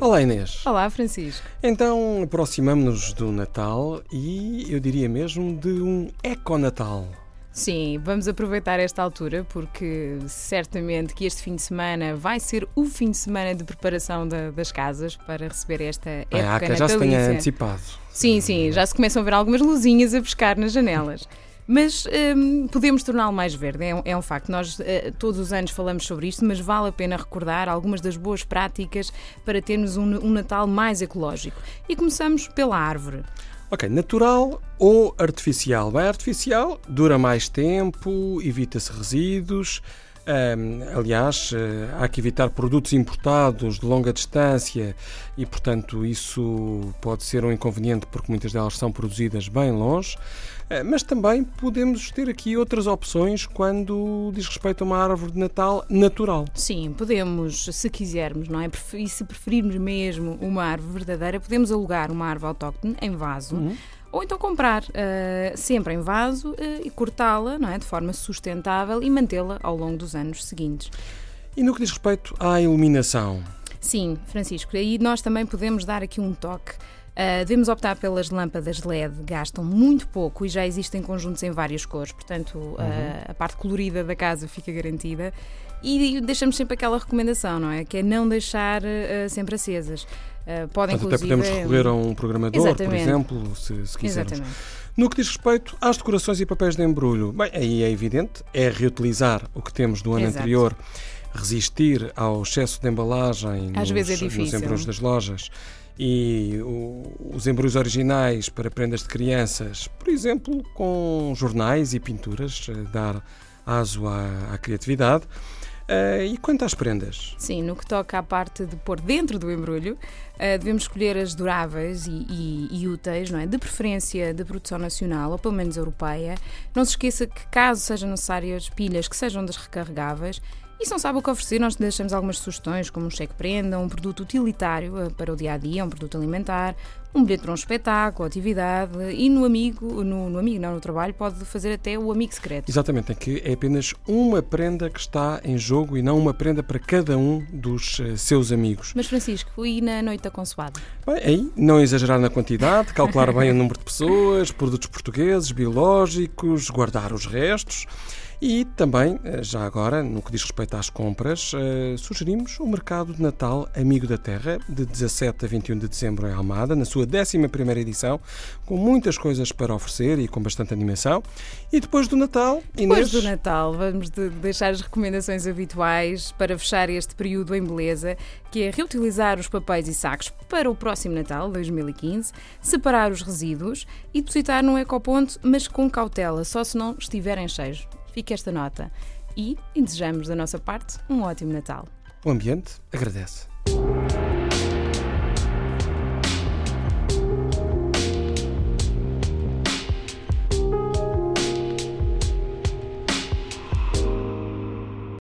Olá Inês. Olá Francisco. Então aproximamos-nos do Natal e eu diria mesmo de um eco-Natal. Sim, vamos aproveitar esta altura porque certamente que este fim de semana vai ser o fim de semana de preparação da, das casas para receber esta época Ah, natalícia. já se tenha antecipado. Sim, sim, já se começam a ver algumas luzinhas a pescar nas janelas. Mas hum, podemos torná-lo mais verde, é um, é um facto. Nós eh, todos os anos falamos sobre isto, mas vale a pena recordar algumas das boas práticas para termos um, um Natal mais ecológico. E começamos pela árvore. Ok, natural ou artificial? Bem, artificial dura mais tempo, evita-se resíduos. Ahm, aliás, eh, há que evitar produtos importados de longa distância e, portanto, isso pode ser um inconveniente porque muitas delas são produzidas bem longe. Eh, Mas também podemos ter aqui outras opções quando diz respeito a uma árvore de Natal natural. Sim, podemos, se quisermos, não é? E se preferirmos mesmo uma árvore verdadeira, podemos alugar uma árvore autóctone em vaso. Ou então comprar eh, sempre em vaso eh, e cortá-la é? de forma sustentável e mantê-la ao longo dos anos seguintes. E no que diz respeito à iluminação? Sim, Francisco, aí nós também podemos dar aqui um toque. Uh, devemos optar pelas lâmpadas LED, gastam muito pouco e já existem conjuntos em várias cores, portanto uh, a parte colorida da casa fica garantida. E deixamos sempre aquela recomendação, não é? Que é não deixar uh, sempre acesas. Podem Portanto, até podemos recorrer a um programador, por Exatamente. exemplo, se, se quisermos. Exatamente. No que diz respeito às decorações e papéis de embrulho, bem, aí é evidente, é reutilizar o que temos do ano Exato. anterior, resistir ao excesso de embalagem Às nos, vezes é nos difícil. embrulhos das lojas e o- os embrulhos originais para prendas de crianças, por exemplo, com jornais e pinturas, eh, dar aso à, à criatividade. Eh, e quanto às prendas? Sim, no que toca à parte de pôr dentro do embrulho, eh, devemos escolher as duráveis e, e- e úteis, não é? De preferência de produção nacional, ou pelo menos europeia. Não se esqueça que, caso sejam necessárias pilhas que sejam das recarregáveis, e se não sabe o que oferecer, nós deixamos algumas sugestões, como um cheque-prenda, um produto utilitário eh, para o dia a dia, um produto alimentar, um bilhete para um espetáculo, atividade, e no amigo, no, no amigo, não no trabalho, pode fazer até o amigo secreto. Exatamente, é que é apenas uma prenda que está em jogo e não uma prenda para cada um dos eh, seus amigos. Mas, Francisco, e na noite da consoada? Bem, aí, não exagerar na quantidade, calcular bem o número de pessoas, produtos portugueses, biológicos, guardar os restos. E também, eh, já agora, no que diz respeito às compras, eh, sugerimos o Mercado de Natal Amigo da Terra, de 17 a 21 de dezembro em Almada, na sua 11ª edição, com muitas coisas para oferecer e com bastante animação. E depois do Natal, Depois Inês... do Natal, vamos de- deixar as recomendações habituais para fechar este período em beleza, que é reutilizar os papéis e sacos para o próximo Natal, 2015, separar os resíduos e depositar num ecoponto, mas com cautela, só se não estiverem cheios. Fica esta nota. E, e desejamos da nossa parte um ótimo Natal. O ambiente agradece.